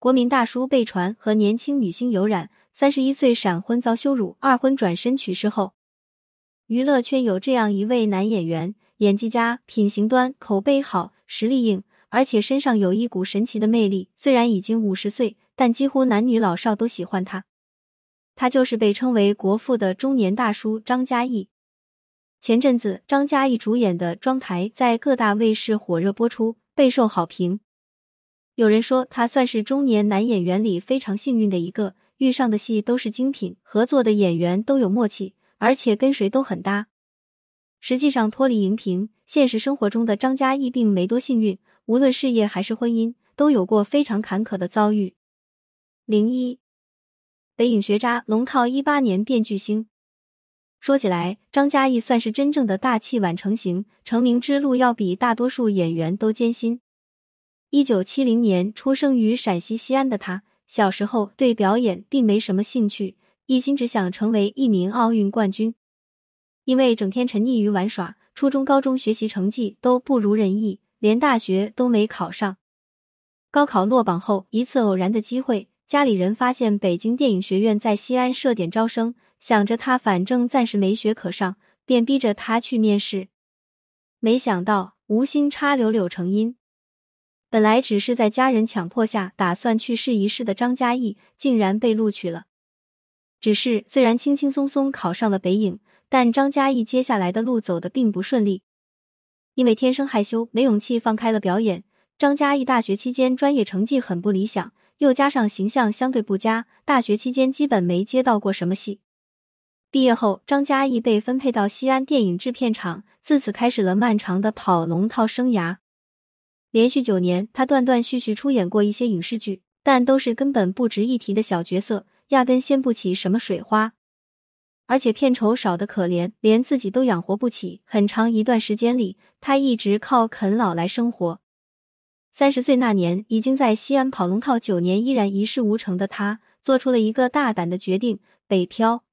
国民大叔被传和年轻女星有染，三十一岁闪婚遭羞辱，二婚转身去世后，娱乐圈有这样一位男演员，演技佳，品行端，口碑好，实力硬，而且身上有一股神奇的魅力。虽然已经五十岁，但几乎男女老少都喜欢他。他就是被称为国父的中年大叔张嘉译。前阵子，张嘉译主演的《妆台》在各大卫视火热播出，备受好评。有人说，他算是中年男演员里非常幸运的一个，遇上的戏都是精品，合作的演员都有默契，而且跟谁都很搭。实际上，脱离荧屏，现实生活中的张嘉译并没多幸运，无论事业还是婚姻，都有过非常坎坷的遭遇。零一。北影学渣，龙套一八年变巨星。说起来，张嘉译算是真正的大器晚成型，成名之路要比大多数演员都艰辛。一九七零年出生于陕西西安的他，小时候对表演并没什么兴趣，一心只想成为一名奥运冠军。因为整天沉溺于玩耍，初中、高中学习成绩都不如人意，连大学都没考上。高考落榜后，一次偶然的机会。家里人发现北京电影学院在西安设点招生，想着他反正暂时没学可上，便逼着他去面试。没想到无心插柳柳成荫，本来只是在家人强迫下打算去试一试的张嘉译，竟然被录取了。只是虽然轻轻松松考上了北影，但张嘉译接下来的路走的并不顺利，因为天生害羞，没勇气放开了表演。张嘉译大学期间专业成绩很不理想。又加上形象相对不佳，大学期间基本没接到过什么戏。毕业后，张嘉译被分配到西安电影制片厂，自此开始了漫长的跑龙套生涯。连续九年，他断断续续出演过一些影视剧，但都是根本不值一提的小角色，压根掀不起什么水花，而且片酬少的可怜，连自己都养活不起。很长一段时间里，他一直靠啃老来生活。三十岁那年，已经在西安跑龙套九年，依然一事无成的他，做出了一个大胆的决定：北漂。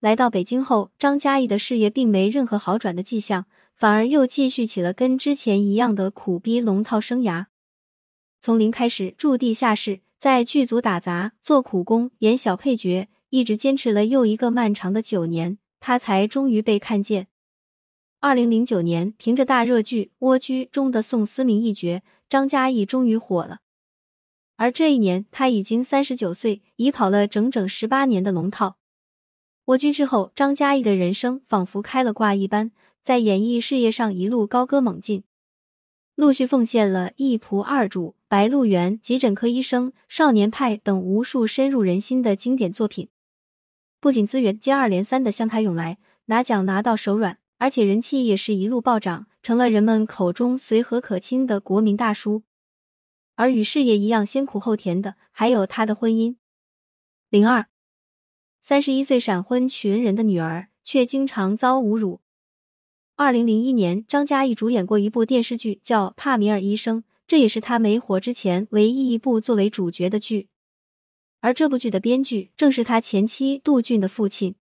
来到北京后，张嘉译的事业并没任何好转的迹象，反而又继续起了跟之前一样的苦逼龙套生涯。从零开始住地下室，在剧组打杂、做苦工、演小配角，一直坚持了又一个漫长的九年，他才终于被看见。二零零九年，凭着大热剧《蜗居》中的宋思明一角。张嘉译终于火了，而这一年他已经三十九岁，已跑了整整十八年的龙套。蜗居之后，张嘉译的人生仿佛开了挂一般，在演艺事业上一路高歌猛进，陆续奉献了《一仆二主》《白鹿原》《急诊科医生》《少年派》等无数深入人心的经典作品。不仅资源接二连三的向他涌来，拿奖拿到手软，而且人气也是一路暴涨。成了人们口中随和可亲的国民大叔，而与事业一样先苦后甜的，还有他的婚姻。零二，三十一岁闪婚娶恩人的女儿，却经常遭侮辱。二零零一年，张嘉译主演过一部电视剧，叫《帕米尔医生》，这也是他没火之前唯一一部作为主角的剧。而这部剧的编剧正是他前妻杜俊的父亲。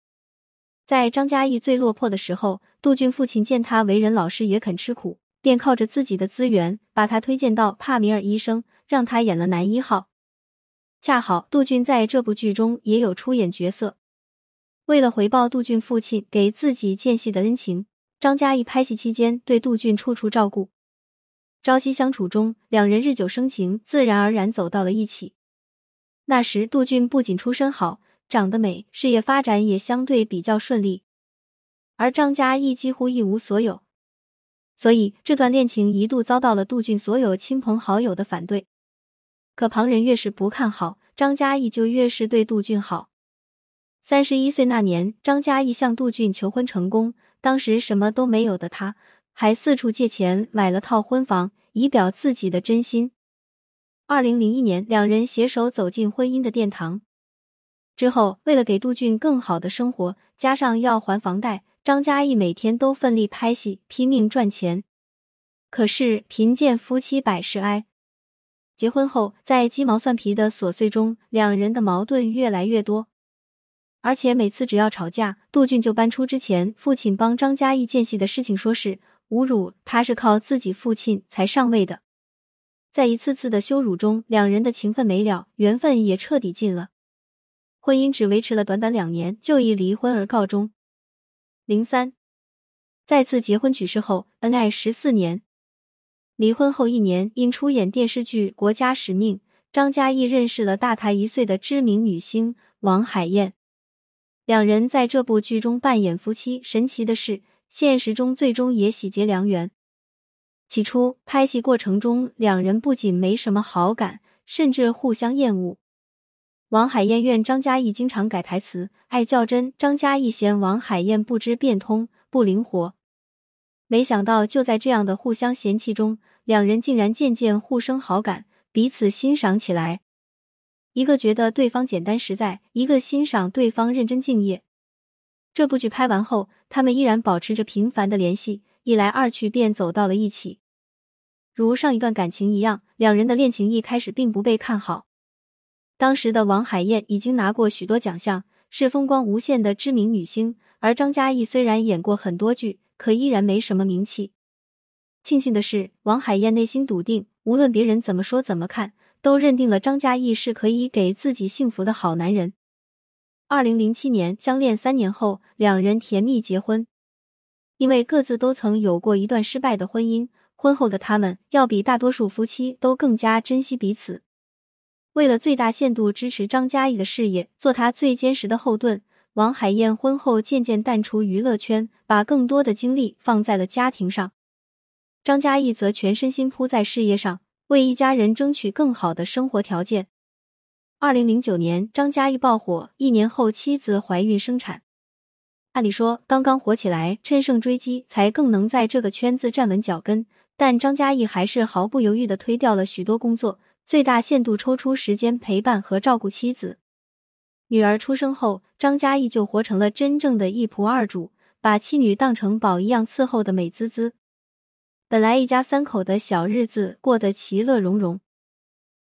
在张嘉译最落魄的时候，杜俊父亲见他为人老实，也肯吃苦，便靠着自己的资源把他推荐到帕米尔医生，让他演了男一号。恰好杜俊在这部剧中也有出演角色。为了回报杜俊父亲给自己间戏的恩情，张嘉译拍戏期间对杜俊处处照顾。朝夕相处中，两人日久生情，自然而然走到了一起。那时杜俊不仅出身好。长得美，事业发展也相对比较顺利，而张嘉译几乎一无所有，所以这段恋情一度遭到了杜俊所有亲朋好友的反对。可旁人越是不看好，张嘉译就越是对杜俊好。三十一岁那年，张嘉译向杜俊求婚成功，当时什么都没有的他，还四处借钱买了套婚房，以表自己的真心。二零零一年，两人携手走进婚姻的殿堂。之后，为了给杜俊更好的生活，加上要还房贷，张嘉译每天都奋力拍戏，拼命赚钱。可是贫贱夫妻百事哀，结婚后在鸡毛蒜皮的琐碎中，两人的矛盾越来越多。而且每次只要吵架，杜俊就搬出之前父亲帮张嘉译间戏的事情，说是侮辱他是靠自己父亲才上位的。在一次次的羞辱中，两人的情分没了，缘分也彻底尽了。婚姻只维持了短短两年，就以离婚而告终。零三，再次结婚娶氏后，恩爱十四年。离婚后一年，因出演电视剧《国家使命》，张嘉译认识了大他一岁的知名女星王海燕。两人在这部剧中扮演夫妻。神奇的是，现实中最终也喜结良缘。起初拍戏过程中，两人不仅没什么好感，甚至互相厌恶。王海燕怨张嘉译经常改台词，爱较真；张嘉译嫌王海燕不知变通、不灵活。没想到，就在这样的互相嫌弃中，两人竟然渐渐互生好感，彼此欣赏起来。一个觉得对方简单实在，一个欣赏对方认真敬业。这部剧拍完后，他们依然保持着频繁的联系。一来二去，便走到了一起。如上一段感情一样，两人的恋情一开始并不被看好。当时的王海燕已经拿过许多奖项，是风光无限的知名女星，而张嘉译虽然演过很多剧，可依然没什么名气。庆幸的是，王海燕内心笃定，无论别人怎么说怎么看，都认定了张嘉译是可以给自己幸福的好男人。二零零七年，相恋三年后，两人甜蜜结婚。因为各自都曾有过一段失败的婚姻，婚后的他们要比大多数夫妻都更加珍惜彼此。为了最大限度支持张嘉译的事业，做他最坚实的后盾，王海燕婚后渐渐淡出娱乐圈，把更多的精力放在了家庭上。张嘉译则全身心扑在事业上，为一家人争取更好的生活条件。二零零九年，张嘉译爆火，一年后妻子怀孕生产。按理说，刚刚火起来，趁胜追击才更能在这个圈子站稳脚跟。但张嘉译还是毫不犹豫的推掉了许多工作，最大限度抽出时间陪伴和照顾妻子。女儿出生后，张嘉译就活成了真正的一仆二主，把妻女当成宝一样伺候的美滋滋。本来一家三口的小日子过得其乐融融。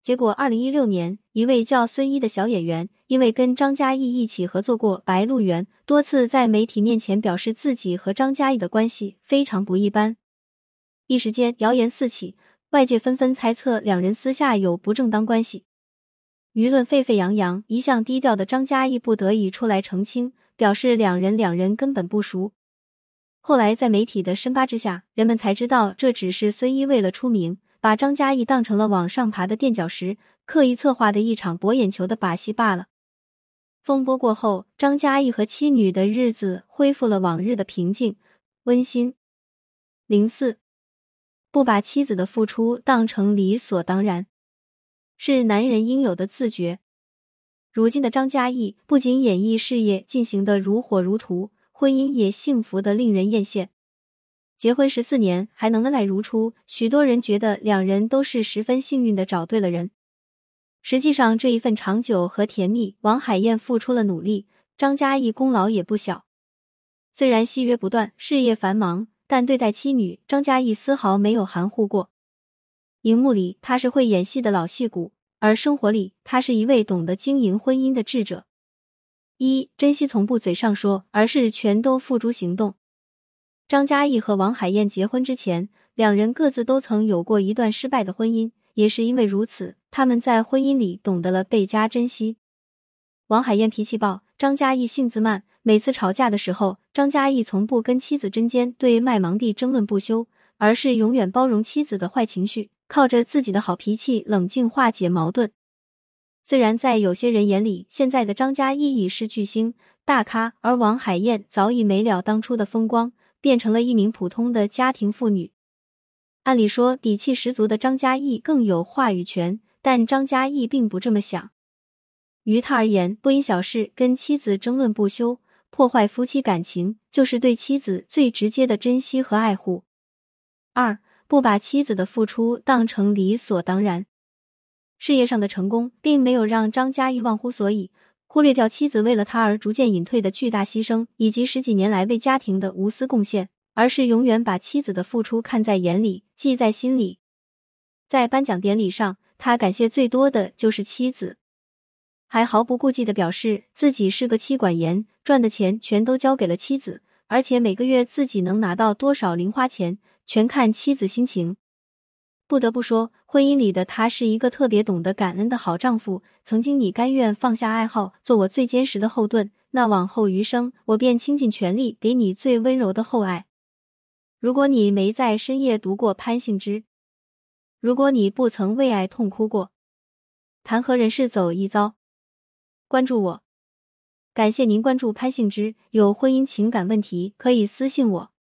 结果，二零一六年，一位叫孙一的小演员，因为跟张嘉译一起合作过《白鹿原》，多次在媒体面前表示自己和张嘉译的关系非常不一般。一时间，谣言四起，外界纷纷猜测两人私下有不正当关系，舆论沸沸扬扬。一向低调的张嘉译不得已出来澄清，表示两人两人根本不熟。后来，在媒体的深扒之下，人们才知道这只是孙一为了出名。把张嘉译当成了往上爬的垫脚石，刻意策划的一场博眼球的把戏罢了。风波过后，张嘉译和妻女的日子恢复了往日的平静温馨。零四，不把妻子的付出当成理所当然，是男人应有的自觉。如今的张嘉译不仅演艺事业进行的如火如荼，婚姻也幸福的令人艳羡。结婚十四年还能恩爱如初，许多人觉得两人都是十分幸运的找对了人。实际上，这一份长久和甜蜜，王海燕付出了努力，张嘉译功劳也不小。虽然戏约不断，事业繁忙，但对待妻女，张嘉译丝毫没有含糊过。荧幕里他是会演戏的老戏骨，而生活里他是一位懂得经营婚姻的智者。一珍惜从不嘴上说，而是全都付诸行动。张嘉译和王海燕结婚之前，两人各自都曾有过一段失败的婚姻，也是因为如此，他们在婚姻里懂得了倍加珍惜。王海燕脾气暴，张嘉译性子慢，每次吵架的时候，张嘉译从不跟妻子针尖对麦芒地争论不休，而是永远包容妻子的坏情绪，靠着自己的好脾气冷静化解矛盾。虽然在有些人眼里，现在的张嘉译已是巨星大咖，而王海燕早已没了当初的风光。变成了一名普通的家庭妇女。按理说，底气十足的张嘉译更有话语权，但张嘉译并不这么想。于他而言，不因小事跟妻子争论不休，破坏夫妻感情，就是对妻子最直接的珍惜和爱护。二，不把妻子的付出当成理所当然。事业上的成功，并没有让张嘉译忘乎所以。忽略掉妻子为了他而逐渐隐退的巨大牺牲，以及十几年来为家庭的无私贡献，而是永远把妻子的付出看在眼里，记在心里。在颁奖典礼上，他感谢最多的就是妻子，还毫不顾忌的表示自己是个妻管严，赚的钱全都交给了妻子，而且每个月自己能拿到多少零花钱，全看妻子心情。不得不说，婚姻里的他是一个特别懂得感恩的好丈夫。曾经你甘愿放下爱好，做我最坚实的后盾，那往后余生，我便倾尽全力给你最温柔的厚爱。如果你没在深夜读过潘幸之，如果你不曾为爱痛哭过，谈何人世走一遭？关注我，感谢您关注潘幸之。有婚姻情感问题可以私信我。